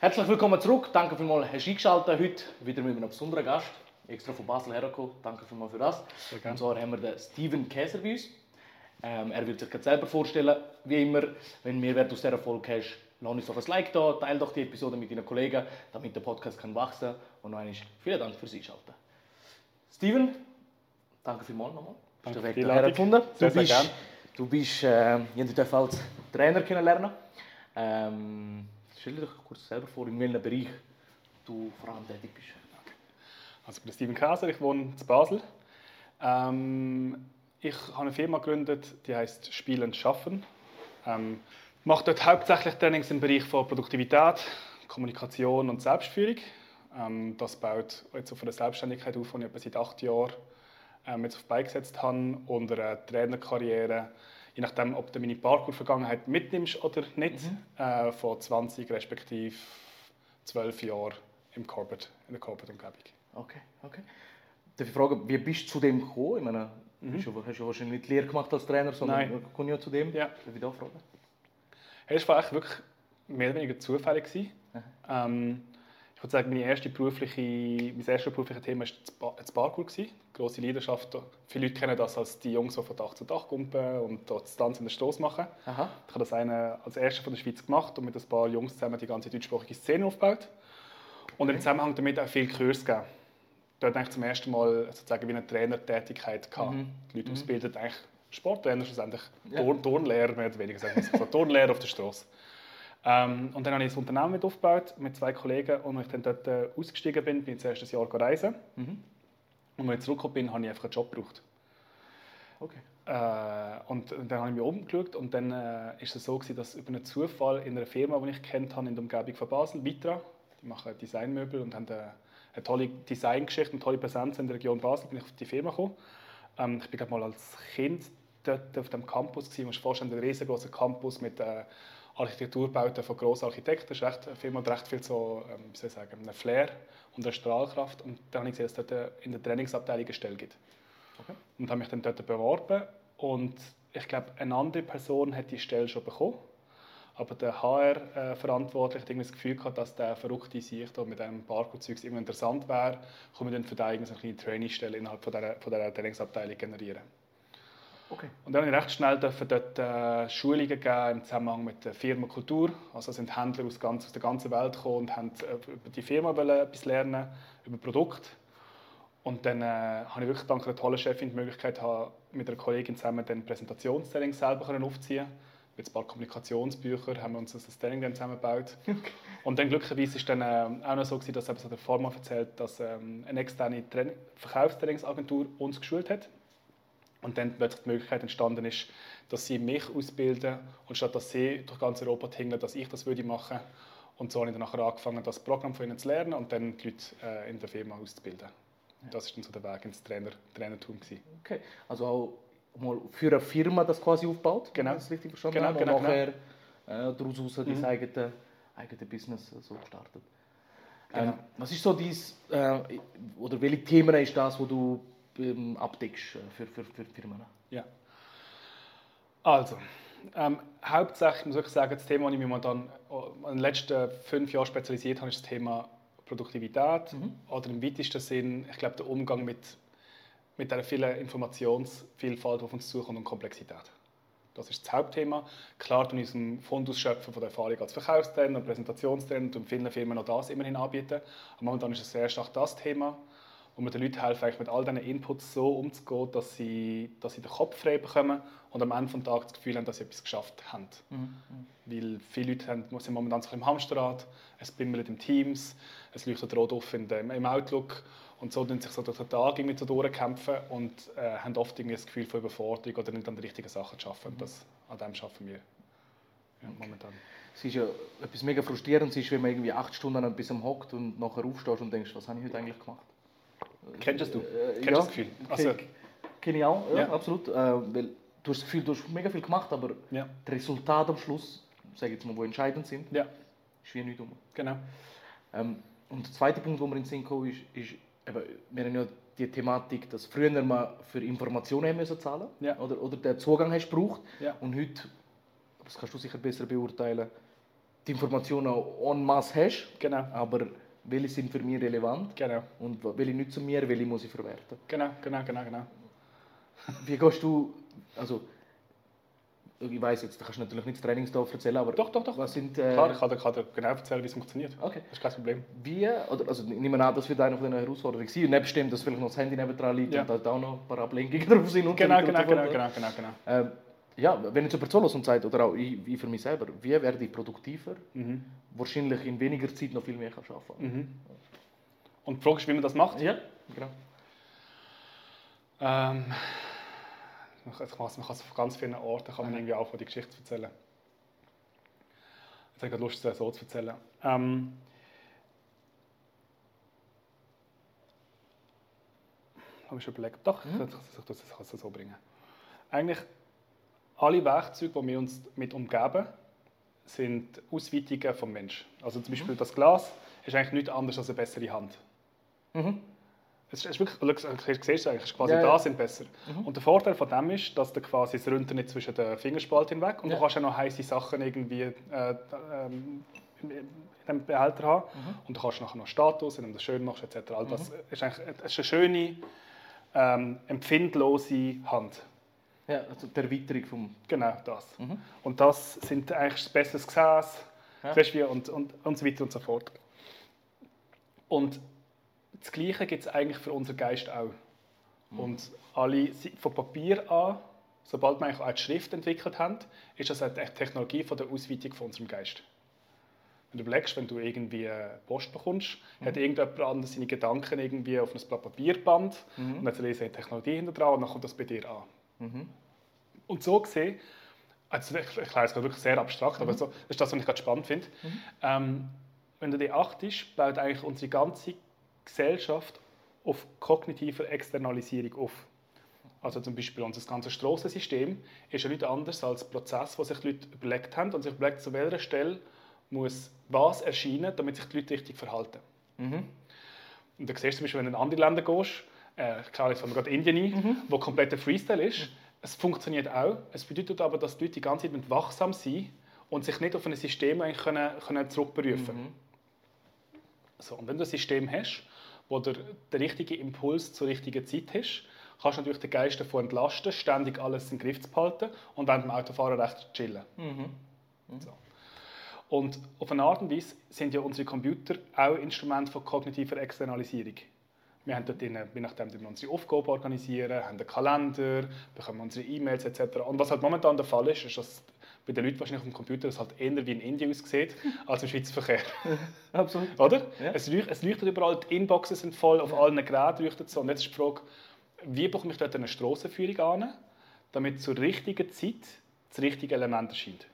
Herzlich willkommen zurück. Danke vielmals, hast du eingeschaltet. Heute wieder mit einem besonderen Gast. Extra von Basel hergekommen. Danke vielmals für das. Und zwar haben wir den Steven Käser bei uns. Ähm, er wird sich gerade selber vorstellen. Wie immer, wenn du Mehrwert aus dieser Folge hast, lass uns doch ein Like da, teile doch die Episode mit deinen Kollegen, damit der Podcast kann wachsen kann. Und noch einmal vielen Dank fürs Einschalten. Steven, danke vielmals nochmal. Danke für die Einladung. du bist. Du bist, äh, ich durfte als Trainer kennenlernen. Ähm, stell dir doch kurz selber vor, in welchem Bereich du vor allem tätig bist. Also ich bin Steven Käser, ich wohne in Basel. Ähm, ich habe eine Firma gegründet, die heißt Spielen Schaffen. Ähm, mache dort hauptsächlich Trainings im Bereich von Produktivität, Kommunikation und Selbstführung. Ähm, das baut jetzt auf eine Selbstständigkeit auf, die ich etwa seit acht Jahren ähm, jetzt auf die Beine gesetzt habe und eine Trainerkarriere, je nachdem, ob du meine Parkour-Vergangenheit mitnimmst oder nicht, äh, von 20 respektive 12 Jahren im Corporate, in der Corporate-Umgebung. Okay, okay. Darf ich fragen, wie bist du zu dem gekommen? Ich meine, du bist ja- hast ja wahrscheinlich nicht Lehre gemacht als Trainer, sondern Nein. komm ja zu dem. Ja. Darf ich da fragen? Hey, Es war eigentlich wirklich mehr oder weniger zufällig. gewesen. Ähm, ich würde sagen, meine erste berufliche, mein erstes berufliches Thema war das Ba- das Parkour. gewesen. Grosse Leidenschaft. Viele Leute kennen das als die Jungs, die von Dach zu Dach kumpen und dort das Tanzen in den Stoß machen. Aha. Ich habe das eine als erster von der Schweiz gemacht und mit ein paar Jungs zusammen die ganze deutschsprachige Szene aufgebaut. Und im Zusammenhang damit auch viel Kurs gegeben. Dort habe ich zum ersten Mal sozusagen wie eine Trainertätigkeit gehabt. Die Leute ausbilden eigentlich Sporttrainer schlussendlich, Ja. Turn Turnlehrer mehr oder weniger, sagen wir es so. Turnlehrer auf der Straße. Ähm, und dann habe ich ein Unternehmen mit aufgebaut mit zwei Kollegen und als ich dann dort äh, ausgestiegen bin, bin ich das erste Jahr reisen. Und als ich zurückgekommen bin, habe ich einfach einen Job gebraucht. Okay. Äh, und dann habe ich mich umgeschaut und dann äh, ist es so gewesen, dass über einen Zufall in einer Firma, die ich kennt habe in der Umgebung von Basel, Vitra, die machen Designmöbel und haben eine, eine tolle Designgeschichte und tolle Präsenz in der Region Basel, bin ich auf die Firma gekommen. Ähm, ich bin glaub, mal als Kind dort auf dem Campus gewesen, musst dir vorstellen, ein riesengroßer Campus mit äh, Architekturbauten von grossen Architekten. Das ist echt eine Firma mit recht viel so, ähm, wie soll ich sagen, einem Flair und einer Strahlkraft. Und dann habe ich gesehen, dass es dort in der Trainingsabteilung eine Stelle gibt und habe mich dann dort beworben und ich glaube, eine andere Person hat die Stelle schon bekommen, aber der HR-Verantwortliche hat irgendwie das Gefühl gehabt, dass der verrückte sich da mit einem Parkour-Zeug interessant wäre, komme dann für so eine kleine Trainee-Stelle innerhalb von dieser, von dieser Trainingsabteilung generieren. Okay. Und dann durfte ich recht schnell dürfen dort äh, Schulungen geben im Zusammenhang mit der Firmenkultur. Also sind Händler aus, ganz, aus der ganzen Welt gekommen und haben äh, über die Firma etwas lernen, über Produkte. Und dann äh, habe ich wirklich dank einer tollen Chefin die Möglichkeit, habe, mit einer Kollegin zusammen den Präsentationstraining selber können aufziehen Mit ein paar Kommunikationsbüchern haben wir uns das Training dann zusammengebaut. Und dann glücklicherweise ist dann äh, auch noch so, gewesen, dass eben so der Format erzählt, dass ähm, eine externe Train- Verkaufstrainingsagentur uns geschult hat. Und dann plötzlich die Möglichkeit entstanden ist, dass sie mich ausbilden und statt dass sie durch ganz Europa tingeln, dass ich das würde machen. Und so habe ich dann nachher angefangen, das Programm von ihnen zu lernen und dann die Leute äh, in der Firma auszubilden. Das war dann so der Weg ins Trainer, Trainertum. Gewesen. okay. Also auch mal für eine Firma das quasi aufgebaut, Genau. wenn ich das richtig verstanden Genau, habe, genau, und nachher äh, daraus raus dein Mhm. eigenes eigene Business äh, so gestartet. Genau. Ähm, was ist so dies, äh, oder welche Themen ist das, wo du ähm, abdeckst äh, für, für, für Firmen? Ja. Also, ähm, hauptsächlich muss ich sagen, das Thema, das ich mich momentan in den letzten fünf Jahren spezialisiert habe, ist das Thema Produktivität. Oder im weitesten Sinn, ich glaube, der Umgang mit, mit der vielen Informationsvielfalt, die auf uns zukommt und Komplexität. Das ist das Hauptthema. Klar, tun wir unseren Fund ausschöpfen von der Erfahrung als Verkaufstrainer und Präsentationstrainer und vielen Firmen noch das immerhin anbieten. Aber momentan ist es sehr stark das Thema, wo wir den Leuten helfen, eigentlich mit all diesen Inputs so umzugehen, dass sie, dass sie den Kopf frei bekommen und am Ende des Tages das Gefühl haben, dass sie etwas geschafft haben. Weil viele Leute haben, sind momentan so im Hamsterrad, es bimmelt im Teams, es leuchtet rot auf in dem, im Outlook und so tun sich so durch den Tag irgendwie so durchkämpfen und äh, haben oft irgendwie das Gefühl von Überforderung oder nicht an die richtigen Sachen zu arbeiten. Und das, an dem arbeiten wir ja, momentan. Es ist ja etwas mega frustrierendes, ist, wenn man irgendwie acht Stunden an etwas hockt und nachher aufstehst und denkst, was habe ich heute eigentlich gemacht? Kennst du das? Äh, Kennst ja, das Gefühl? Also, Kenn- Kenne ich auch, ja, Ja. absolut. Äh, weil du hast das Gefühl, du hast mega viel gemacht, aber ja, die Resultate am Schluss, sage jetzt mal, wo entscheidend sind, ja, ist wie nichts um. genau. Ähm, und der zweite Punkt, wo wir in den Sinn kommen, ist, ist eben, wir haben ja die Thematik, dass früher man für Informationen haben müssen zahlen Ja. oder, oder den Zugang hast gebraucht Ja. und heute das kannst du sicher besser beurteilen, die Informationen en masse hast, Genau. aber welche sind für mich relevant Genau. und welche nicht zu mir, welche muss ich verwerten. Genau, genau, genau, genau. Wie gehst du, also ich weiß jetzt, du kannst natürlich nicht das Trainingsdorf erzählen, aber Doch, doch, doch. was sind, äh, Klar, ich kann dir, kann dir genau erzählen, wie es funktioniert. Okay. Das ist kein Problem. wie, oder, also ich nehme an, das wird eine von den Herausforderungen sein, und nebst dem, dass vielleicht noch das Handy nebendran liegt Ja. und da auch noch ein paar Ablenkungen drauf sind. und Genau, genau, genau, fort. genau, genau, genau. Ähm, ja, wenn jetzt jemand so und sagt, oder auch ich, ich für mich selber, wie werde ich produktiver? Mhm. Wahrscheinlich in weniger Zeit noch viel mehr kann arbeiten Mhm. Und die Frage ist, wie man das macht. Ja, genau. Ähm, man kann man kann es auf ganz vielen Orten kann man irgendwie auch die Geschichte erzählen. Jetzt habe ich gerade Lust, es so zu erzählen. Ähm, habe ich schon überlegt. Doch, Mhm. ich ich kann es so bringen. Eigentlich alle Werkzeuge, die wir uns mit umgeben, sind Ausweitungen vom Mensch. Also zum Beispiel das Glas ist eigentlich nichts anderes als eine bessere Hand. Mhm. Es ist, wirklich, du siehst eigentlich, es ist quasi Ja, ja. da sind besser. Und der Vorteil von dem ist, dass du quasi es runter nicht zwischen den Fingerspalten hinweg und Ja. du kannst ja noch heiße Sachen irgendwie äh, ähm, in in dem Behälter haben und du kannst nachher noch Status, wenn du das schön machst etc. All das ist eigentlich es ist eine schöne, ähm, empfindlose Hand. Ja, also die Erweiterung vom... Genau das. Und das sind eigentlich ein besseres Gesäß Ja. und, und, und so weiter und so fort. Und das Gleiche gibt es eigentlich für unseren Geist auch. Und alle, von Papier an, sobald wir eigentlich auch die Schrift entwickelt haben, ist das eine Technologie von der Ausweitung von unserem Geist. Wenn du überlegst, wenn du irgendwie äh, Post bekommst, hat irgendjemand anderes seine Gedanken irgendwie auf ein Blatt Papierband und dann lesen eine Technologie hinter dran und dann kommt das bei dir an. Und so gesehen, also ich erkläre es gerade wirklich sehr abstrakt, aber so, das ist das, was ich gerade spannend finde. Ähm, wenn du dir achtest, baut eigentlich unsere ganze Gesellschaft auf kognitiver Externalisierung auf. Also zum Beispiel unser ganzes Strassensystem ist ja nichts anderes als ein Prozess, wo sich die Leute überlegt haben und sich überlegt, zu welcher Stelle muss was erscheinen, damit sich die Leute richtig verhalten. Und da siehst du zum Beispiel, wenn du in andere Länder gehst, äh, klar, jetzt fangen wir gerade Indien ein, wo kompletter Freestyle ist, es funktioniert auch. Es bedeutet aber, dass die Leute die ganze Zeit wachsam sein und sich nicht auf ein System eigentlich können, können zurückberufen so, Und wenn du ein System hast, wo der, der richtige Impuls zur richtigen Zeit hast, kannst du natürlich den Geist davon entlasten, ständig alles im Griff zu behalten und während dem Autofahren recht chillen. So. Und auf eine Art und Weise sind ja unsere Computer auch Instrumente von kognitiver Externalisierung. Wir haben dort drin, je nachdem, wir unsere Aufgaben organisieren, haben einen Kalender, bekommen unsere E-Mails etc. Und was halt momentan der Fall ist, ist, dass bei den Leuten wahrscheinlich auf dem Computer das halt eher wie in Indien aussieht, als im Schweizer Verkehr. Absolut. Oder? Ja. Es, leuchtet, es leuchtet überall, die Inboxen sind voll, auf allen Geräten leuchtet es so. Und jetzt ist die Frage, wie bekomme ich dort eine Strassenführung an, damit zur richtigen Zeit das richtige Element erscheint?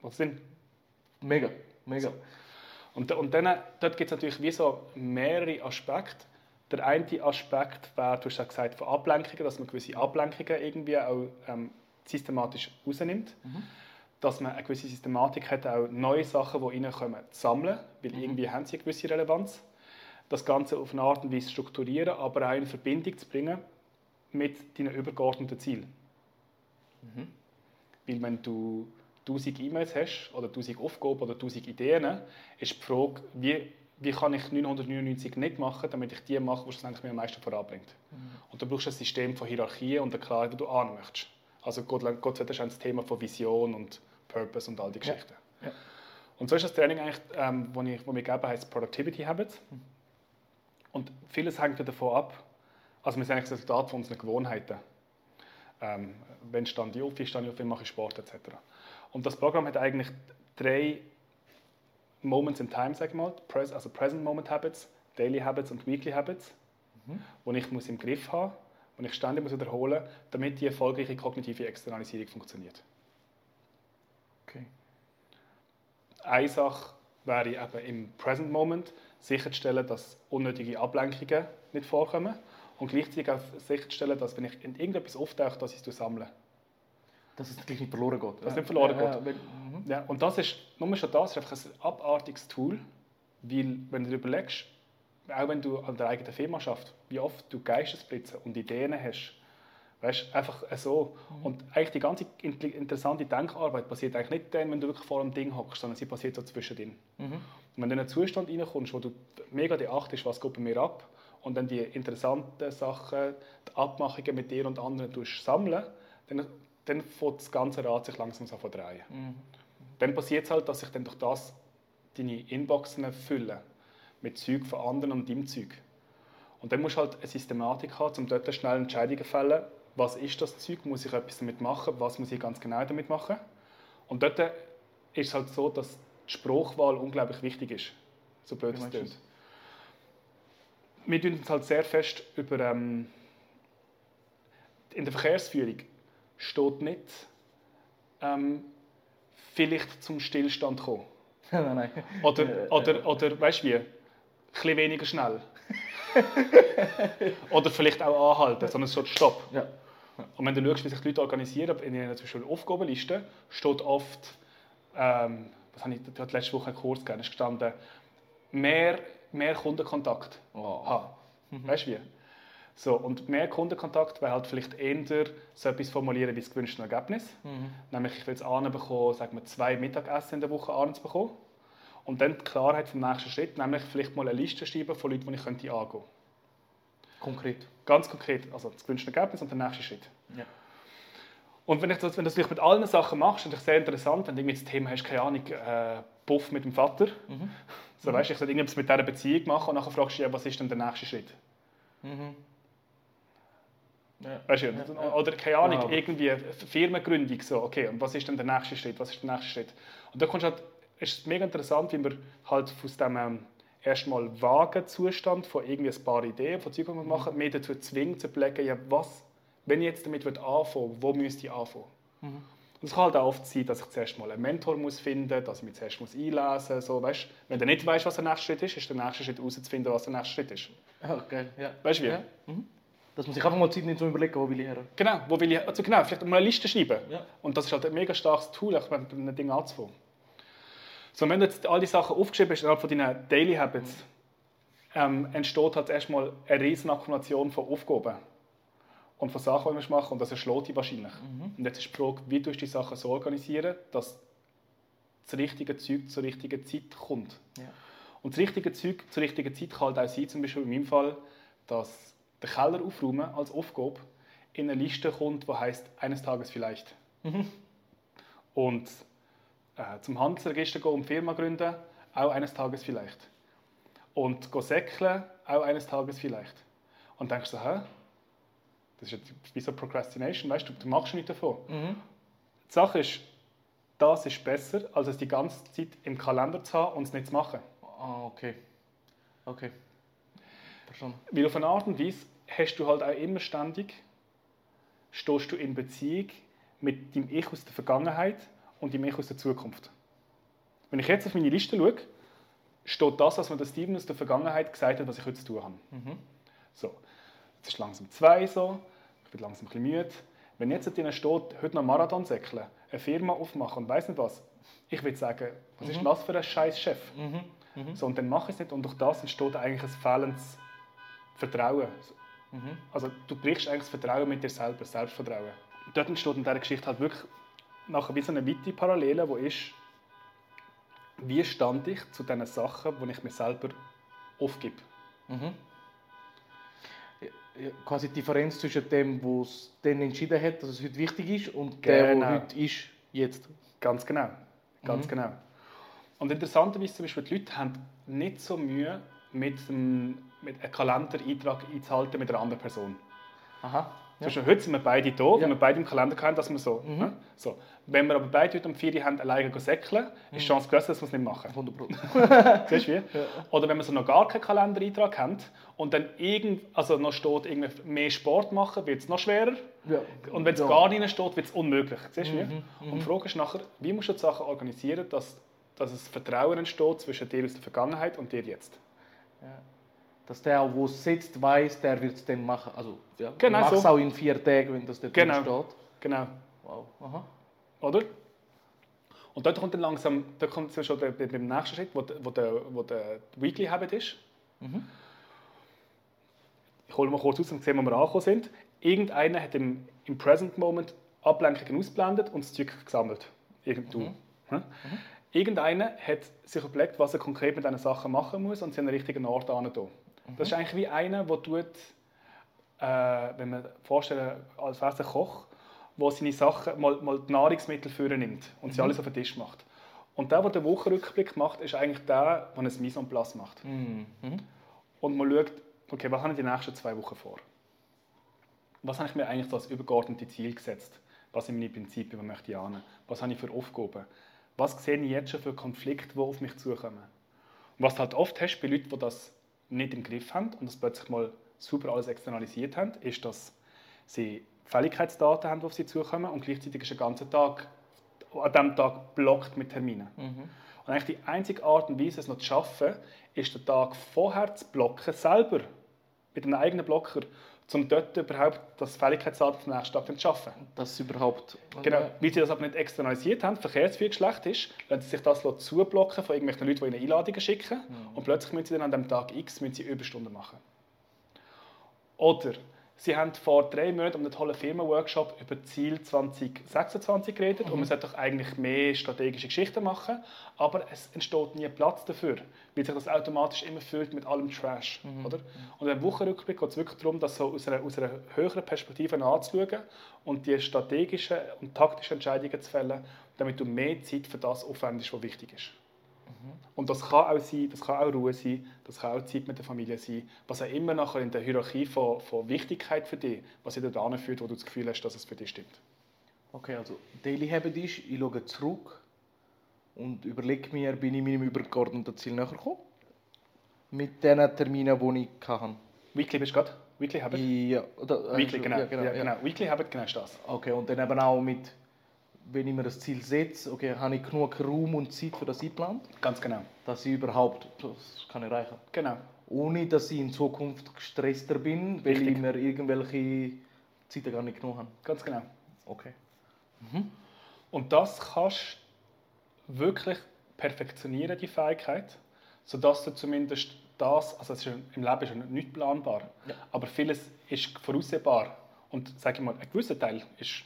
Was Sinn? Mega, mega. Und, und dann, dort gibt es natürlich wie so mehrere Aspekte. Der eine Aspekt wäre, du hast ja gesagt, von Ablenkungen, dass man gewisse Ablenkungen irgendwie auch ähm, systematisch rausnimmt. Dass man eine gewisse Systematik hat, auch neue Sachen, die reinkommen, zu sammeln, weil irgendwie haben sie eine gewisse Relevanz. Das Ganze auf eine Art und Weise strukturieren, aber auch in Verbindung zu bringen mit deinen übergeordneten Zielen. Weil wenn du 1000 E-Mails hast oder 1000 Aufgaben oder 1000 Ideen, ist die Frage, wie, wie kann ich 999 nicht machen, damit ich die mache, die schlussendlich mir am meisten voranbringt. Und du brauchst ein System von Hierarchien und eine Klarheit, wo du an möchtest. Also Gott, Gott sei Dank ist das Thema von Vision und Purpose und all die Geschichten. Ja. Und so ist das Training eigentlich, ähm, wo, ich, wo wir geben, heißt Productivity Habits. Und vieles hängt ja davon ab, also wir sind eigentlich das Resultat von unseren Gewohnheiten. Ähm, wenn stand ich auf, wie stand ich auf, wie mache ich Sport etc. Und das Programm hat eigentlich drei Moments in Time, sag ich mal, also Present Moment Habits, Daily Habits und Weekly Habits, die ich muss im Griff haben und ich ständig muss wiederholen, damit die erfolgreiche kognitive Externalisierung funktioniert. Okay. Eine Sache wäre eben im Present Moment sicherzustellen, dass unnötige Ablenkungen nicht vorkommen und gleichzeitig auch sicherzustellen, dass wenn ich in irgendetwas auftauche, dass ich es sammle. Dass es gleich nicht verloren geht. Dass es nicht verloren ja, geht. Ja, wenn, mhm. Ja, und das ist, nur schon das ist einfach ein abartiges Tool, weil wenn du dir überlegst, auch wenn du an der eigenen Firma schaffst, wie oft du Geistesblitze und Ideen hast, Weißt einfach so. Mhm. Und eigentlich die ganze interessante Denkarbeit passiert eigentlich nicht dann, wenn du wirklich vor einem Ding hockst, sondern sie passiert so zwischendrin. Mhm. Und wenn du in einen Zustand reinkommst, wo du mega achtest, was geht bei mir ab, und dann die interessanten Sachen, die Abmachungen mit dir und anderen sammeln, dann, dann fängt das ganze Rad sich langsam so drehen. Mhm. Dann passiert es halt, dass sich dann durch das deine Inboxen füllen mit Zeug von anderen und deinem Zeug. Und dann musst du halt eine Systematik haben, um dort schnell Entscheidungen zu fällen. Was ist das Zeug? Muss ich etwas damit machen? Was muss ich ganz genau damit machen? Und dort ist es halt so, dass die Spruchwahl unglaublich wichtig ist. So blöd es klingt. Wir tun uns halt sehr fest über. Ähm, in der Verkehrsführung steht nicht, ähm, vielleicht zum Stillstand kommen. nein, nein. Oder, oder, oder weißt du wie? Ein bisschen weniger schnell. Oder vielleicht auch anhalten, sondern so Stopp. Ja. Und wenn du schaust, wie sich die Leute organisieren, in einer zum Beispiel Aufgabenliste steht oft, ähm, was habe ich, ich hatte letzte Woche einen Kurs gegeben, ist gestanden, mehr, mehr Kundenkontakt oh. haben. Mhm. Weißt du wie? So, und mehr Kundenkontakt wäre halt vielleicht eher so etwas formulieren wie das gewünschte Ergebnis. Mhm. Nämlich, ich will es anbekommen, sagen wir, zwei Mittagessen in der Woche abends bekommen. Und dann die Klarheit vom nächsten Schritt, nämlich vielleicht mal eine Liste schreiben von Leuten, die ich könnte angehen könnte. Konkret? Ganz konkret. Also das gewünschte Ergebnis und der nächste Schritt. Ja. Und wenn, ich das, wenn du das mit allen Sachen machst, ist es sehr interessant, wenn du das Thema hast, keine Ahnung, äh, Buff mit dem Vater. Mhm. So, weißt, ich soll irgendwas mit dieser Beziehung machen und dann fragst du dich, was ist denn der nächste Schritt? Mhm. Ja. Weißt du, ja. Oder keine Ahnung, ja. irgendwie Firmengründung, so, okay, und was ist denn der nächste Schritt? Was ist der nächste Schritt? Und da kommst halt ist mega interessant, wie man halt aus dem ähm, erstmal vagen Zustand von irgendwie ein paar Ideen, von Zeug, machen, mehr dazu zwingt, zu überlegen, ja, was, wenn ich jetzt damit anfangen wo müsste ich anfangen? Mhm. Und es kann halt auch oft sein, dass ich zuerst mal einen Mentor muss finden muss, dass ich mich zuerst muss einlesen muss. So, weißt? Wenn du nicht weißt, was der nächste Schritt ist, ist der nächste Schritt herauszufinden, was der nächste Schritt ist. Okay, ja. Weißt du wie? Ja. Mhm. Dass man sich einfach mal Zeit nimmt, um zu überlegen, wo will ich her. Genau, wo will ich, also genau, vielleicht mal eine Liste schreiben. Ja. Und das ist halt ein mega starkes Tool, auch mit einem Ding anzufangen. So, wenn du jetzt all die Sachen aufgeschrieben hast innerhalb von deinen Daily Habits, ähm, entsteht halt erstmal eine riesen Akkumulation von Aufgaben und von Sachen, die du machen und das erschlägt dich wahrscheinlich. Mhm. Und jetzt ist die Frage, wie du die Sachen so organisieren, dass das richtige Zeug zur richtigen Zeit kommt. Ja. Und das richtige Zeug zur richtigen Zeit kann halt auch sein, zum Beispiel in meinem Fall, dass der Keller aufräumen als Aufgabe in eine Liste kommt, die heißt eines Tages vielleicht. Mhm. Und äh, zum Handelsregister gehen und Firma gründen, auch eines Tages vielleicht. Und go säckeln, auch eines Tages vielleicht. Und denkst du, hä? Das ist wie so Procrastination, weißt du, du machst nichts davon. Mhm. Die Sache ist, das ist besser, als es die ganze Zeit im Kalender zu haben und es nicht zu machen. Ah, okay. Okay. Verstanden. Weil auf eine Art und Weise hast du halt auch immer ständig, stehst du in Beziehung mit dem Ich aus der Vergangenheit und dem Ich aus der Zukunft. Wenn ich jetzt auf meine Liste schaue, steht das, was mir der Steven aus der Vergangenheit gesagt hat, was ich heute zu tun habe. Mhm. So, jetzt ist langsam zwei so, ich bin langsam ein bisschen müde. Wenn jetzt drin steht, heute noch Marathon säckeln, eine Firma aufmachen und weiß nicht was, ich würde sagen, was mhm. ist das für ein scheiß Chef? Mhm. Mhm. So, und dann mache ich es nicht und durch das entsteht eigentlich ein fehlendes Vertrauen. Mhm. Also du brichst eigentlich das Vertrauen mit dir selber, Selbstvertrauen. Dort entsteht in dieser Geschichte halt wirklich nachher wie so eine weite Parallele, wo ist, wie stand ich zu den Sachen, die ich mir selber aufgebe. Mhm. Ja, quasi die Differenz zwischen dem, wo es dann entschieden hat, dass es heute wichtig ist, und genau. der, der heute ist, jetzt. Ganz genau. Ganz mhm. genau. Und interessanterweise zum Beispiel, die Leute haben nicht so Mühe, mit einem, mit einem Kalendereintrag einzuhalten mit einer anderen Person. Aha. Ja. heute sind wir beide da, ja. wenn wir beide im Kalender haben, dass wir so, mhm. ne? so. Wenn wir aber beide heute um 4 Uhr haben, alleine säckeln, mhm. ist die Chance größer, dass wir es nicht machen. 100 Siehst du wie? Ja. Oder wenn wir so noch gar keinen Kalendereintrag haben und dann irgend, also noch steht, irgendwie mehr Sport machen, wird es noch schwerer. Ja. Und wenn es gar nicht steht, wird es unmöglich. Siehst du wie? Mhm. Und die Frage ist nachher, wie musst du die Sachen organisieren, dass, dass es Vertrauen entsteht zwischen dir aus der Vergangenheit und dir jetzt? Dass der, wo es sitzt, weiß, der wird es dann machen. Also, ja, genau macht es so. auch in vier Tagen, wenn das dort genau. steht. Genau. Wow. Aha. Oder? Und dort kommt dann langsam, da kommt schon der, beim nächsten Schritt, wo, wo, der, wo der Weekly Habit ist. Mhm. Ich holen wir kurz aus und sehen, wo wir angekommen sind. Irgendeiner hat im, im Present Moment Ablenkungen ausblendet und das Zeug gesammelt. Irgend mhm. Mhm. Irgendeiner hat sich überlegt, was er konkret mit diesen Sachen machen muss und sie an den richtigen Ort hin. Das ist eigentlich wie einer, der tut, äh, wenn man vorstellen, als wäre ein Koch, der seine Sachen mal, mal die Nahrungsmittel nimmt und sie mhm. alles auf den Tisch macht. Und der, der den Wochenrückblick macht, ist eigentlich der, der ein Mise en place macht. Mhm. Und man schaut, okay, was habe ich die nächsten zwei Wochen vor? Was habe ich mir eigentlich als übergeordnete Ziel gesetzt? Was sind meine Prinzipien, was möchte ich an? Was habe ich für Aufgaben? Was sehe ich jetzt schon für Konflikte, die auf mich zukommen? Und was du halt oft hast bei Leuten, die das nicht im Griff haben und das plötzlich mal super alles externalisiert haben, ist, dass sie Fälligkeitsdaten haben, die auf sie zukommen und gleichzeitig ist der ganze Tag an diesem Tag blockt mit Terminen. Mhm. Und eigentlich die einzige Art und Weise, es noch zu schaffen, ist den Tag vorher zu blocken, selber, mit einem eigenen Blocker um dort überhaupt das Fähigkeitsdatum vom nächsten Tag zu schaffen. Das überhaupt... Genau, weil sie das aber nicht externalisiert haben, Verkehrsführung schlecht ist, lassen sie sich das zublocken von irgendwelchen Leuten, die ihnen Einladungen schicken mhm. und plötzlich müssen sie dann an dem Tag X müssen sie Überstunden machen. Oder Sie haben vor drei Monaten um einen tollen Firmenworkshop über Ziel 2026 geredet mhm. und man sollte doch eigentlich mehr strategische Geschichten machen, aber es entsteht nie Platz dafür, weil sich das automatisch immer füllt mit allem Trash. Mhm. Oder? Und im Wochenrückblick geht es wirklich darum, das so aus einer, aus einer höheren Perspektive anzuschauen und die strategischen und taktischen Entscheidungen zu fällen, damit du mehr Zeit für das aufwendest, was wichtig ist. Und das kann auch sein, das kann auch Ruhe sein, das kann auch Zeit mit der Familie sein, was auch immer nachher in der Hierarchie von, von Wichtigkeit für dich, was dich dahin führt, wo du das Gefühl hast, dass es für dich stimmt. Okay, also Daily Habit ist, ich schaue zurück und überlege mir, bin ich meinem übergeordneten Ziel näher gekommen? Mit den Terminen, die ich hatte. Weekly bist du gerade? Weekly Habit? Ja, oder, Weekly, genau. Ja, genau, ja, genau. Weekly Habit, genau ist das. Okay, und dann eben auch mit wenn ich mir das Ziel setze, okay, habe ich genug Raum und Zeit für das eingeplant? Ganz genau. Dass ich überhaupt das kann erreichen Genau. Ohne, dass ich in Zukunft gestresster bin, weil Richtig. ich mir irgendwelche Zeiten gar nicht genug habe. Ganz genau. Okay. Mhm. Und das kannst du wirklich perfektionieren, die Fähigkeit, sodass du zumindest das, also ist, im Leben ist ja nicht planbar, ja. aber vieles ist voraussehbar. Und sage ich mal, ein gewisser Teil ist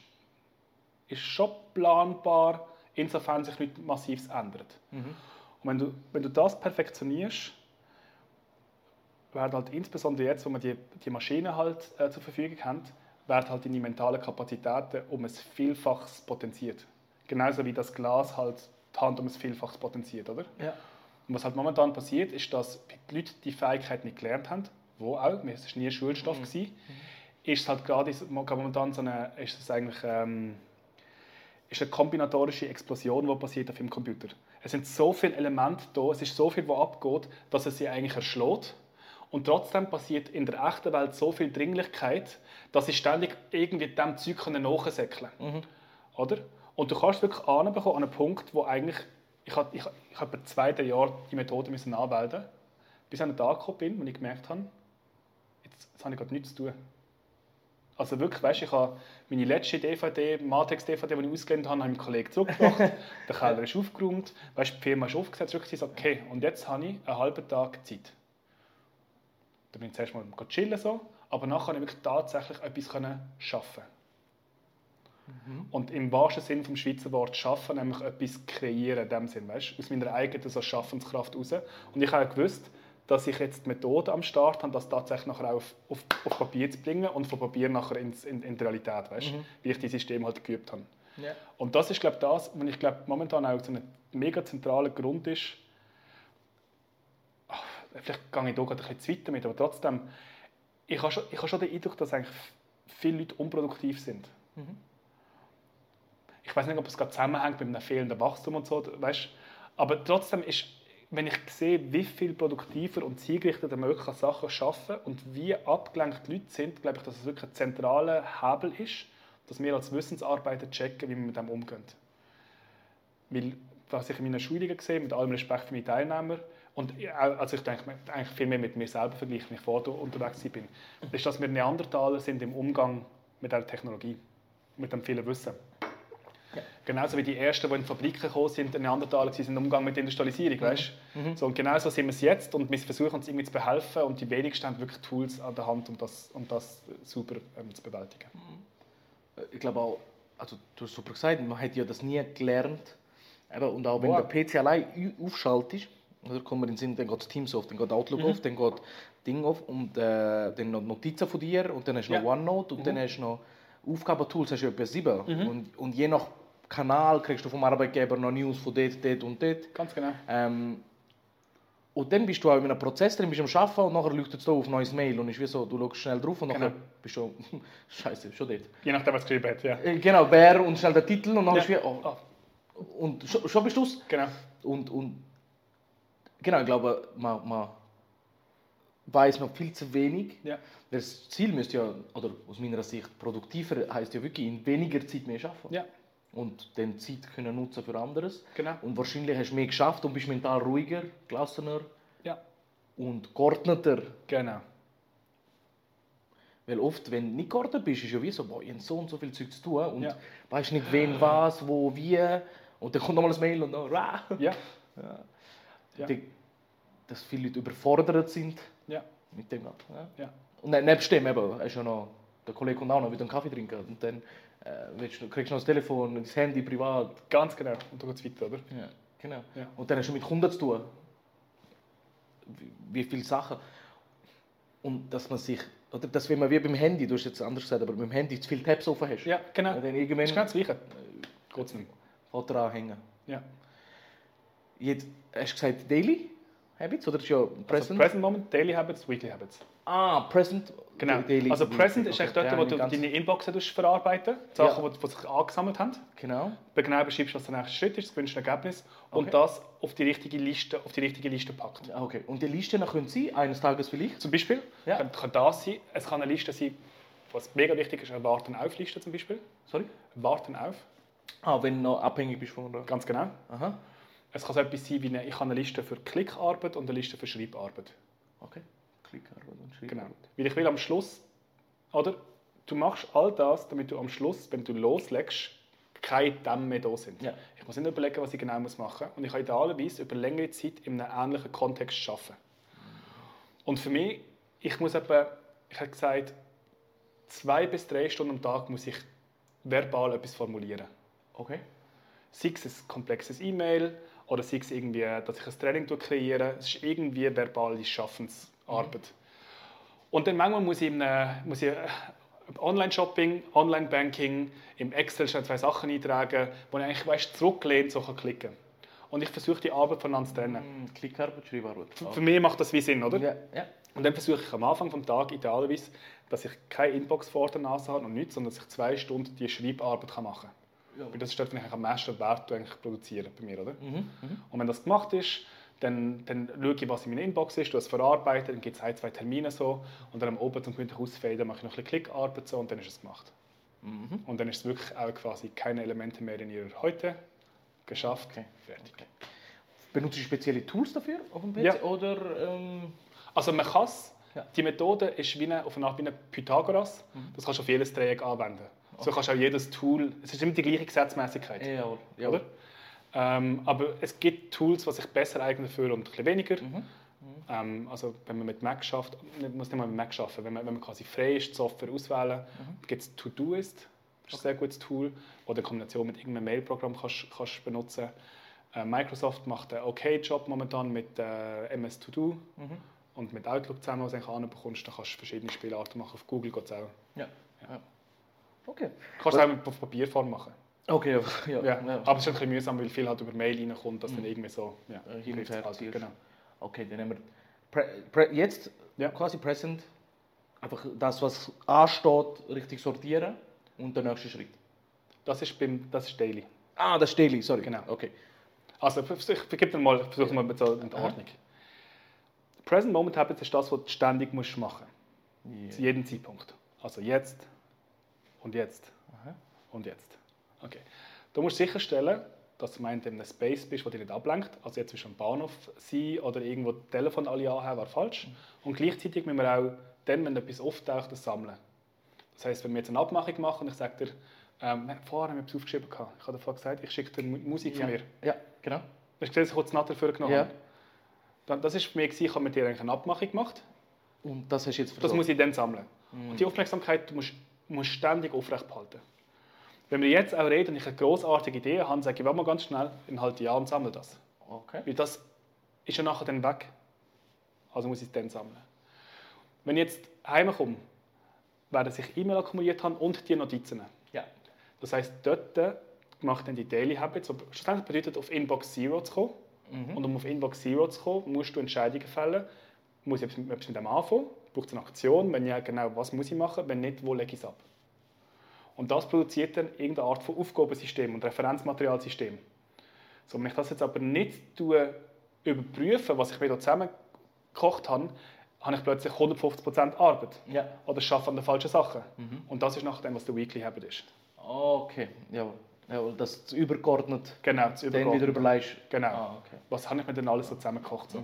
ist schon planbar, insofern sich nichts Massives ändert. Mhm. Und wenn du, wenn du das perfektionierst, werden halt insbesondere jetzt, wo wir die, die Maschinen halt äh, zur Verfügung haben, werden halt deine mentalen Kapazitäten um ein Vielfaches potenziert. Genauso wie das Glas halt die Hand um ein Vielfaches potenziert, oder? Ja. Und was halt momentan passiert, ist, dass die Leute die Fähigkeit nicht gelernt haben, wo auch, es war nie Schulstoff, mhm. gewesen, ist es halt gerade momentan so eine, ist es eigentlich ähm, ist eine kombinatorische Explosion, die passiert auf dem Computer. Es sind so viele Elemente da, es ist so viel, was abgeht, dass es sie eigentlich erschlägt. Und trotzdem passiert in der echten Welt so viel Dringlichkeit, dass sie ständig irgendwie dem Zeug nachsäckeln können. Mhm. Oder? Und du kannst wirklich anbekommen an einen Punkt, wo eigentlich, ich habe ich, ich hab zwei, drei Jahre die Methode müssen anwenden bis ich an den Tag gekommen bin, wo ich gemerkt habe, jetzt, jetzt habe ich gerade nichts zu tun. Also wirklich, weißt, ich habe meine letzte DVD, Matrix-DVD, die ich ausgelernt habe, einem Kollegen zurückgebracht. der Keller ist aufgeräumt, weißt, die Firma ist aufgesetzt, wirklich gesagt, okay, und jetzt habe ich einen halben Tag Zeit. Da bin ich zuerst mal chillen, so, aber nachher konnte ich wirklich tatsächlich etwas schaffen mhm. Und im wahrsten Sinn vom Schweizer Wort schaffen, nämlich etwas kreieren, in dem Sinn, weißt, aus meiner eigenen so Schaffenskraft raus. Und ich habe gewusst, dass ich jetzt die Methode am Start habe, das tatsächlich nachher auf, auf, auf Papier zu bringen und von Papier nachher ins, in, in die Realität, weißt? Mhm. wie ich die System halt geübt habe. Yeah. Und das ist glaube das, was ich glaube momentan auch so ein mega zentraler Grund ist. Ach, vielleicht gehe ich hier gerade ein bisschen zu weit damit, aber trotzdem, ich habe schon, ich habe schon den Eindruck, dass eigentlich viele Leute unproduktiv sind. Mhm. Ich weiß nicht, ob es gerade zusammenhängt mit einem fehlenden Wachstum und so, weißt? aber trotzdem ist wenn ich sehe, wie viel produktiver und zielgerichteter man wirklich Sachen schaffen und wie abgelenkt die Leute sind, glaube ich, dass es wirklich ein zentraler Hebel ist, dass wir als Wissensarbeiter checken, wie wir mit dem umgehen. Weil, was ich in meinen Schulungen sehe, mit allem Respekt für meine Teilnehmer, und also ich denke eigentlich viel mehr mit mir selber vergleichen, wenn ich vorher unterwegs bin, ist, dass wir Neandertaler sind im Umgang mit der Technologie, mit dem vielen Wissen. Ja. Genauso wie die ersten, die in die Fabriken gekommen sind, Neandertaler sind im Umgang mit der Industrialisierung, mhm. weißt? Mhm. So, und genauso sind wir es jetzt und wir versuchen uns irgendwie zu behelfen und die wenigsten haben wirklich Tools an der Hand, um das, um das super ähm, zu bewältigen. Mhm. Ich glaube auch, also du hast super gesagt, man hat ja das nie gelernt. Eben, und auch wenn wow. der PC allein aufschaltet, oder kommt man in den Sinn, dann geht Teams auf, dann geht Outlook mhm. auf, dann geht Ding auf und äh, dann noch Notizen von dir und dann hast du ja. noch OneNote und mhm. dann hast du noch Aufgabentools, hast du etwa sieben. Mhm. Und, und je nach Kanal kriegst du vom Arbeitgeber noch News von dort, dort und dort. Ganz genau. Ähm, und dann bist du auch in einem Prozess drin, bist am Arbeiten und nachher leuchtet es auf neues Mail und ist wie so, du schaust schnell drauf und genau. nachher bist du scheiße, schon dort. Je nachdem, was geschrieben hat, ja. Äh, genau, wer und schnell der Titel und dann ja. ist wie, oh, oh. und schon, schon bist du es. Genau. Und, und genau, ich glaube, man, man weiß noch viel zu wenig. Ja. Das Ziel müsste ja, oder aus meiner Sicht produktiver, heißt ja wirklich in weniger Zeit mehr arbeiten. Ja. Und dann Zeit können nutzen für anderes. Genau. Und wahrscheinlich hast du mehr geschafft und bist mental ruhiger, gelassener ja. und geordneter. Genau. Weil oft, wenn du nicht geordnet bist, ist ja wie so, boah, ich habe so und so viel Zeug zu tun und ja. weißt nicht, wen, was, wo, wie. Und dann kommt nochmal ein Mail und dann, rah. Ja. ja. ja. Die, dass viele Leute überfordert sind ja. mit dem. Ja. Ja. Und nebst dem eben, hast ja noch, der Kollege kommt auch noch wieder einen Kaffee trinken und dann du, kriegst du noch das Telefon, das Handy privat. Ganz genau, und dann geht es weiter, oder? Ja, genau. Ja. Und dann hast du mit Kunden zu tun. Wie, wie viele Sachen. Und dass man sich, oder dass wenn man wie beim Handy, du hast jetzt anders gesagt, aber beim Handy zu viele Tabs offen hast. Ja, genau. Und dann irgendwann, das ist genau das Gleiche. Geht es nicht. Fällt dran hängen. Ja. Jetzt hast du gesagt Daily Habits oder ist ja Present? Also present Moment, Daily Habits, Weekly Habits. Ah, Present. Genau. Daily, also Present ist eigentlich dort, wo du deine Inboxen verarbeiten die Sachen, ja. die, sich angesammelt haben. Genau. Du genau beschreibst, was der nächste Schritt ist, das gewünschte Ergebnis okay. und das auf die richtige Liste, auf die richtige Liste packt. Okay. Und die Liste können Sie eines Tages vielleicht? Zum Beispiel ja. kann, kann das sein. Es kann eine Liste sein, was mega wichtig ist, eine Warten-auf-Liste zum Beispiel. Sorry? Warten auf. Ah, wenn du noch abhängig bist von der... Ganz genau. Aha. Es kann so etwas sein wie eine, ich habe eine Liste für Klickarbeit und eine Liste für Schreibarbeit. Okay. Klickarbeit und Schreibarbeit. Genau. Weil ich will am Schluss, oder? Du machst all das, damit du am Schluss, wenn du loslegst, keine Dämme mehr da sind. Ja. Ich muss nicht überlegen, was ich genau machen muss. Und ich kann idealerweise über längere Zeit in einem ähnlichen Kontext arbeiten. Und für mich, ich muss etwa, ich habe gesagt, zwei bis drei Stunden am Tag muss ich verbal etwas formulieren. Okay. Sei es ein komplexes E-Mail oder sei es irgendwie, dass ich ein Training kreiere. Es ist irgendwie verbale Schaffensarbeit. Mhm. Und dann manchmal muss ich, eine, muss ich äh, Online-Shopping, Online-Banking, im Excel schon zwei Sachen eintragen, wo ich eigentlich weißt, zurücklehnt so kann klicken Und ich versuche die Arbeit voneinander zu trennen. Mm, Klickarbeit, Schreibarbeit. Für, für mich macht das wie Sinn, oder? Ja. ja. Und dann versuche ich am Anfang des Tages idealerweise, dass ich keine Inbox vor der Nase habe und nichts, sondern dass ich zwei Stunden die Schreibarbeit machen kann. Ja. Weil das ist dort, wenn ich am meisten Wert eigentlich produziere bei mir, oder? Mhm. Mhm. Und wenn das gemacht ist, dann, dann schaue ich, was in meiner Inbox ist, du es verarbeitet, dann gibt es ein, zwei Termine so und dann am Oben zum gemütlich ausfaden mache ich noch ein bisschen Klickarbeit so und dann ist es gemacht. Mhm. Und dann ist es wirklich auch quasi keine Elemente mehr in ihrer Heute geschafft, okay. fertig. Okay. Benutzt du spezielle Tools dafür auf dem PC? Ja. Oder, ähm... Also man kann ja. Die Methode ist wie eine, auf eine Art wie eine Pythagoras. Mhm. Das kannst du auf jedes Dreieck anwenden. Okay. So kannst du auch jedes Tool, es ist immer die gleiche Gesetzmäßigkeit. Ja, ja. Oder? Ähm, aber es gibt Tools, die sich besser eignen für und ein bisschen weniger. Mhm. Ähm, also wenn man mit Mac schafft, man muss nicht mal mit Mac schaffen, wenn man, wenn man quasi frei ist, die Software auswählen, mhm. gibt es Todoist, das ist ein sehr gutes Tool, oder in Kombination mit irgendeinem Mailprogramm kannst, kannst benutzen. Äh, Microsoft macht einen okay Job momentan mit äh, MS To Do mhm. und mit Outlook zusammen, was du anbekommst, dann kannst du verschiedene Spielarten machen. Auf Google geht es auch. Ja. ja. Okay. Kannst du auch auf Papierform machen. Okay, ja. ja. ja. Aber es ist ein bisschen mühsam, weil viel halt über Mail reinkommt, dass mhm. dann irgendwie so ja, hin und her also, genau. Okay, dann haben wir jetzt ja. quasi present einfach das, was ansteht, richtig sortieren und der nächste Schritt. Das ist, beim, das ist Daily. Ah, das ist Daily, sorry. Genau. Okay. Also ich vergib mal, versuche mal mit so in der Ordnung. Present Moment Habits ist das, was du ständig musst machen musst. Yeah. Zu jedem Zeitpunkt. Also jetzt und jetzt Aha. und jetzt. Okay. Du musst sicherstellen, dass du in einem Space bist, wo dich nicht ablenkt. Also jetzt du am Bahnhof sein oder irgendwo das Telefon alle anhaben, wäre falsch. Und gleichzeitig müssen wir auch dann, wenn etwas auftaucht, das sammeln. Das heisst, wenn wir jetzt eine Abmachung machen und ich sage dir, ähm, vorher haben wir etwas aufgeschrieben, gehabt. ich habe davor gesagt, ich schicke dir Musik von ja. mir. Ja, genau. Das ist das, ich kurz dafür genommen Ja. habe. Das ist für mich, ich habe mit dir eigentlich eine Abmachung gemacht. Und das hast du jetzt Das versorgt. muss ich dann sammeln. Und die Aufmerksamkeit du musst, musst ständig aufrecht behalten. Wenn wir jetzt auch reden und ich eine großartige Idee habe, sage ich, warte mal ganz schnell, in halt Jahr und sammle das. Okay. Weil das ist ja nachher dann weg. Also muss ich es dann sammeln. Wenn ich jetzt heimkomme, werden sich E-Mail akkumuliert haben und die Notizen. Ja. Das heisst, dort mache ich dann die Daily Habits. was Schlussendlich bedeutet, auf Inbox Zero zu kommen. Und um auf Inbox Zero zu kommen, musst du Entscheidungen fällen. Muss ich etwas mit etwas mit dem anfangen? Braucht es eine Aktion? Wenn ja, genau, was muss ich machen? Wenn nicht, wo lege ich es ab? Und das produziert dann irgendeine Art von Aufgabensystem und Referenzmaterialsystem. So, wenn ich das jetzt aber nicht tue, überprüfe, was ich mir da zusammengekocht habe, habe ich plötzlich 150% Arbeit. Ja. Oder schaffe an den falschen Sachen. Und das ist nachher dann, was der Weekly Habit ist. Okay. Jawohl. Jawohl. Das übergeordnet. Genau, das Dann wieder überlegst. Genau. Ah, okay. Was habe ich mir denn alles so zusammengekocht? So?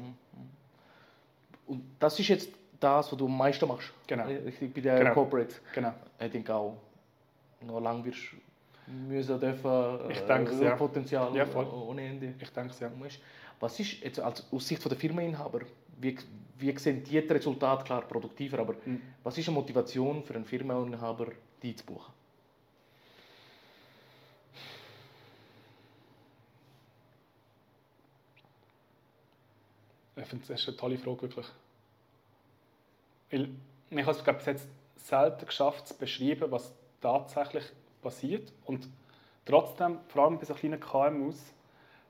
Und das ist jetzt das, was du am meisten machst. Genau. Richtig, bei der Genau. Corporate. Genau. Ich denke auch, noch lange wirst müssen dürfen. Ich denke es, äh, ja. Potenzial Ja, ohne Ende. Ich denke ja. Weißt, Was ist jetzt als, aus Sicht der Firmeninhaber, wie, wie sehen die das Resultat klar produktiver, aber Mhm. was ist eine Motivation für einen Firmeninhaber, die zu buchen? Ich finde, das ist eine tolle Frage, wirklich. Weil ich habe es glaube ich, bis jetzt selten geschafft, zu beschreiben, was tatsächlich passiert. Und trotzdem, vor allem bei so kleinen KMUs,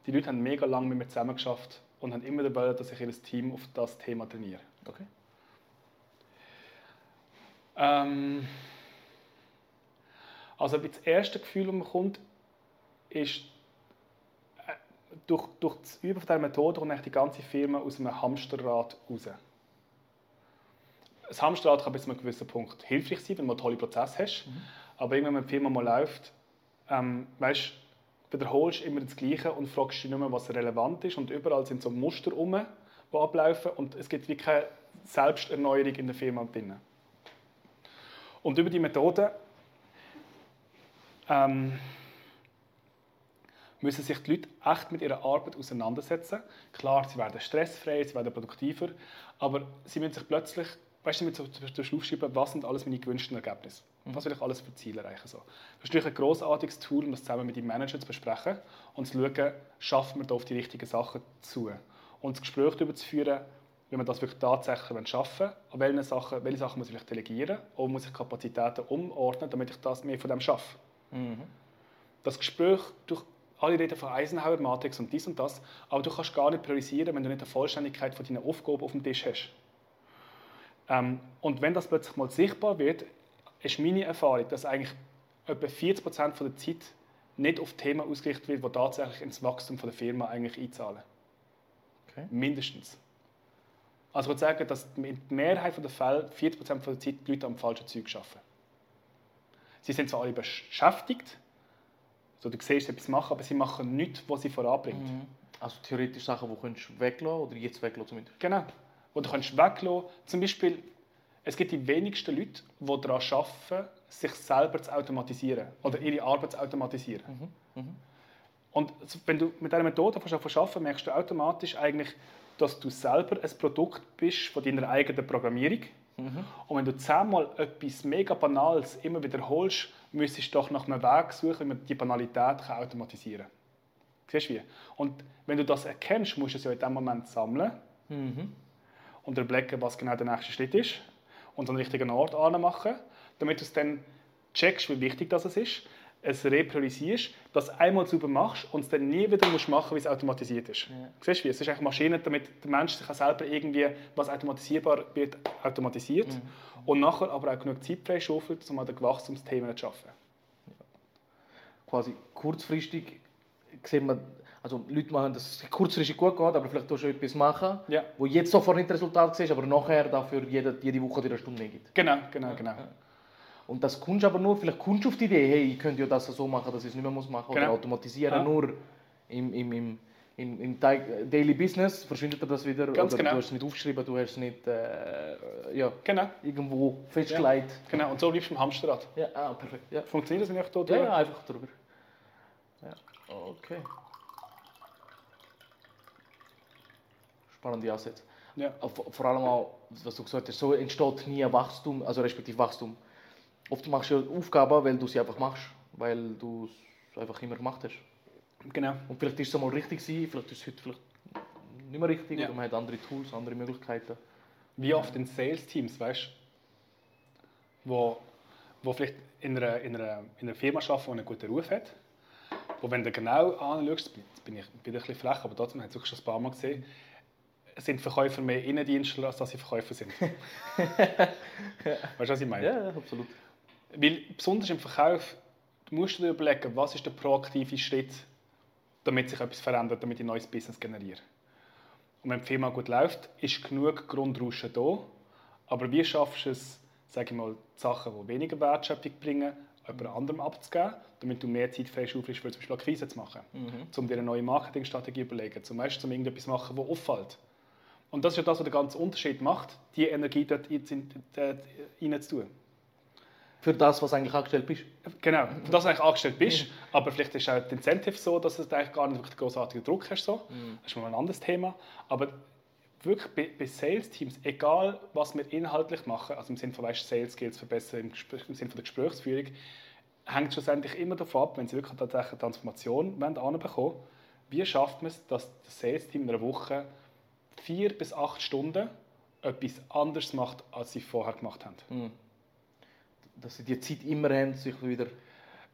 die Leute haben mega lange mit mir zusammengeschafft und haben immer wollen, dass ich ihr Team auf das Thema trainiere. Okay. Ähm, also das erste Gefühl, das man kommt, ist, äh, durch, durch das Üben von dieser Methode kommt die ganze Firma aus einem Hamsterrad raus. Ein Hamsterrad kann bis zu einem gewissen Punkt hilfreich sein, wenn du einen tollen Prozess hast. Aber irgendwann, wenn die Firma mal läuft, ähm, weißt, wiederholst immer das Gleiche und fragst dich nicht mehr, was relevant ist. Und überall sind so Muster rum, die ablaufen und es gibt wie keine Selbsterneuerung in der Firma drin. Und über die Methode ähm, müssen sich die Leute echt mit ihrer Arbeit auseinandersetzen. Klar, sie werden stressfrei, sie werden produktiver, aber sie müssen sich plötzlich, weißt du, müssen zum Beispiel aufschreiben, was sind alles meine gewünschten Ergebnisse. Was will ich alles für Ziele erreichen? So. Das ist natürlich ein grossartiges Tool, um das zusammen mit dem Manager zu besprechen und zu schauen, schaffen wir da auf die richtigen Sachen zu. Und das Gespräch darüber zu führen, wenn wir das wirklich tatsächlich schaffen wollen, an welchen Sachen, welche Sachen muss ich vielleicht delegieren oder muss ich Kapazitäten umordnen, damit ich das mehr von dem schaffe. Das Gespräch, durch alle reden von Eisenhower Matrix und dies und das, aber du kannst gar nicht priorisieren, wenn du nicht eine Vollständigkeit von deinen Aufgaben auf dem Tisch hast. Ähm, und wenn das plötzlich mal sichtbar wird, ist meine Erfahrung, dass eigentlich etwa 40% von der Zeit nicht auf Themen ausgerichtet wird, die tatsächlich ins Wachstum der Firma eigentlich einzahlen. Okay. Mindestens. Also ich würde sagen, dass in der Mehrheit der Fälle 40% von der Zeit die Leute am falschen Zeug arbeiten. Sie sind zwar alle beschäftigt, so du siehst sie etwas machen, aber sie machen nichts, was sie voranbringt. Also theoretisch Sachen, die du weglassen oder jetzt weglassen zumindest. Genau. Oder du kannst weglassen. Zum Beispiel, es gibt die wenigsten Leute, die daran arbeiten, sich selber zu automatisieren oder ihre Arbeit zu automatisieren. Und wenn du mit dieser Methode arbeiten merkst du automatisch eigentlich, dass du selber ein Produkt bist von deiner eigenen Programmierung. Und wenn du zehnmal etwas mega Banales immer wiederholst, müsstest du doch nach einem Weg suchen, wie man die Banalität kann automatisieren kann. Siehst du wie? Und wenn du das erkennst, musst du es ja in dem Moment sammeln und überlegen, was genau der nächste Schritt ist und an den richtigen Ort machen, damit du es dann checkst, wie wichtig das ist, es repriorisierst, das einmal sauber machst und es dann nie wieder musst machen, wie es automatisiert ist. Siehst du wie? Es ist eigentlich Maschine, damit der Mensch sich auch selber irgendwie, was automatisierbar wird, automatisiert und nachher aber auch genug Zeit freischaufelt, um an den Wachstumsthemen zu arbeiten. Quasi kurzfristig sieht man, also Leute machen das kurzfristig gut geht, aber vielleicht tust du etwas machen, Ja. wo jetzt sofort nicht das Resultat siehst, aber nachher dafür jede, jede Woche dir eine Stunde mehr gibt. Genau, genau, genau. Und das kommst aber nur, vielleicht kommst du auf die Idee, hey, ich könnte ja das so machen, dass ich es nicht mehr muss machen oder Genau. automatisieren, Ja. nur im, im, im, in, in dein Daily Business verschwindet das wieder. Ganz oder genau. Du hast es nicht aufgeschrieben, du hast es nicht äh, ja, Genau. irgendwo festgelegt. genau. Und so bleibst du im Hamsterrad. Ja, ah, perfekt. Ja. Funktioniert das, ich hier Ja, ja, einfach drüber. Ja, okay. Spannende Ansätze. Ja. Auch Vor allem auch, was du gesagt hast, so entsteht nie ein Wachstum, also respektive Wachstum. Oft machst du Aufgaben, weil du sie einfach machst, weil du es einfach immer gemacht hast. Genau. Und vielleicht ist es einmal richtig gewesen, vielleicht ist es heute vielleicht nicht mehr richtig, Ja. oder man hat andere Tools, andere Möglichkeiten. Wie oft in Sales-Teams, weißt du, wo, wo vielleicht in einer, in, einer, in einer Firma arbeiten, die einen guten Ruf hat, wo wenn du genau anschaust, bin ich bin ich ein bisschen frech, aber trotzdem, man hat es schon ein paar Mal gesehen, sind Verkäufer mehr Innendienstler, als dass sie Verkäufer sind. weißt du, was ich meine? Ja, absolut. Weil besonders im Verkauf musst du dir überlegen, was ist der proaktive Schritt, damit sich etwas verändert, damit ich ein neues Business generiere. Und wenn die Firma gut läuft, ist genug Grundrauschen da. Aber wie schaffst du es, sage ich mal, die Sachen, die weniger Wertschöpfung bringen, jemand anderem abzugeben, damit du mehr Zeit aufrichst, für zum Beispiel Akquise zu machen, um dir eine neue Marketingstrategie zu überlegen, zum Beispiel um irgendetwas zu machen, das auffällt. Und das ist ja das, was den ganzen Unterschied macht, die Energie dort rein zu tun. Für das, was eigentlich angestellt bist. Genau, für das du eigentlich angestellt bist. Aber vielleicht ist auch das Incentive so, dass du eigentlich gar nicht wirklich großartigen Druck hast. So. Das ist mal ein anderes Thema. Aber wirklich bei, bei Sales-Teams, egal was wir inhaltlich machen, also im Sinne von weißt, Sales Skills verbessern, im, Gespräch, im Sinne von der Gesprächsführung, hängt schlussendlich immer davon ab, wenn sie wirklich tatsächlich eine Transformation anbekommen wollen, wie schafft man es, dass das Sales-Team in einer Woche vier bis acht Stunden etwas anderes macht, als sie vorher gemacht haben. Dass sie die Zeit immer haben, sich wieder.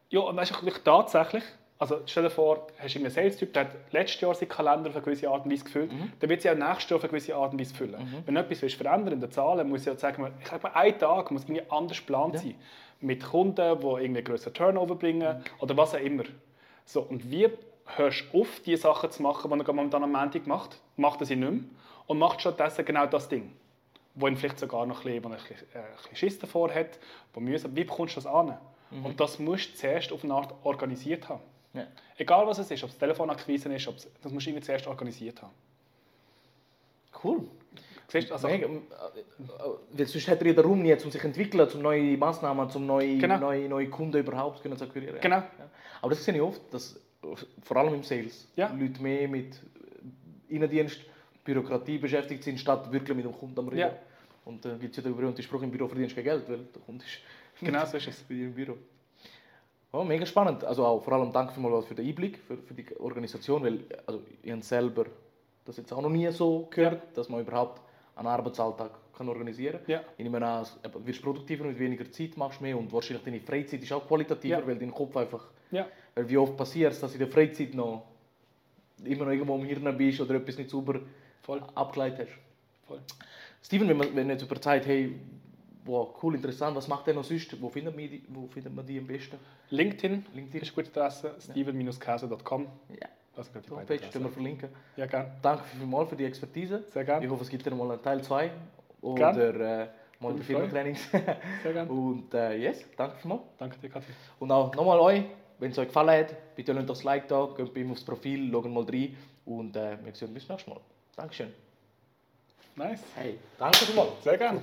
Ja, und du, wirklich tatsächlich, also stell dir vor, hast du einen Sales-Typ, der hat letztes Jahr seinen Kalender auf eine gewisse Art und Weise gefüllt, dann wird sie auch nächstes Jahr auf eine gewisse Art und Weise füllen. Wenn du etwas willst verändern in den Zahlen, muss ja sagen, wir, ich sag mal, ein Tag muss irgendwie anders geplant sein. Mit Kunden, die irgendwie größeren Turnover bringen oder was auch immer. So, und wie hörst du auf, die Sachen zu machen, die er momentan am Montag macht, macht er sie nicht mehr und macht stattdessen genau das Ding wo ihn vielleicht sogar noch ein bisschen, wo ein bisschen, äh, ein bisschen Schiss davor hat, wo mühsam, wie bekommst du das an? Und das musst du zuerst auf eine Art organisiert haben. Ja. Egal was es ist, ob es Telefonakquise ist, ob es, das musst du irgendwie zuerst organisiert haben. Cool. Siehst also, Mega. Weil sonst hätte er ja den Raum nie, um sich zu entwickeln, um neue Massnahmen, um neue, Genau. neue, neue Kunden überhaupt zu akquirieren. Genau. Ja. Aber das sehe ich oft, dass vor allem im Sales Ja. Leute mehr mit Innendienst, Bürokratie beschäftigt sind, statt wirklich mit dem Kunden am Reden. Ja. Und dann gibt es ja den berühmten Spruch, im Büro verdienst kein Geld, weil der Kunde ist Genau so ist es. bei dir im Büro. Oh, mega spannend. Also auch vor allem danke vielmals für den Einblick, für, für die Organisation, weil also, ich habe selber das jetzt auch noch nie so gehört, dass man überhaupt einen Arbeitsalltag kann organisieren kann. Ja. Ich nehme an, du wirst produktiver mit weniger Zeit, machst mehr und wahrscheinlich deine Freizeit ist auch qualitativer, Ja. weil dein Kopf einfach... Ja. Weil wie oft passiert es, dass in der Freizeit noch immer noch irgendwo am Hirn bist oder etwas nicht sauber Voll. abgeleitet hast. Voll. Steven, wenn man, wenn jetzt über Zeit, hey, wow, cool, interessant, was macht der noch sonst? Wo findet man die, wo findet man die am besten? LinkedIn, LinkedIn. ist eine gute Adresse, steven-kase.com. Ja, Das sind die die Homepage, können wir verlinken. Ja, gerne. Danke vielmals für die Expertise. Sehr gerne. Ich hoffe, es gibt dann mal einen Teil 2 oder äh, mal die. Firmentrainings. Sehr gerne. Und äh, yes, danke vielmals. Danke dir, Kathi. Und auch nochmal euch, wenn es euch gefallen hat, bitte lasst das Like da, geht bei ihm aufs Profil, schaut mal rein und äh, wir sehen uns bis nächstes Mal. Dankeschön. Nice. Hey, danke vielmals. Sehr gerne.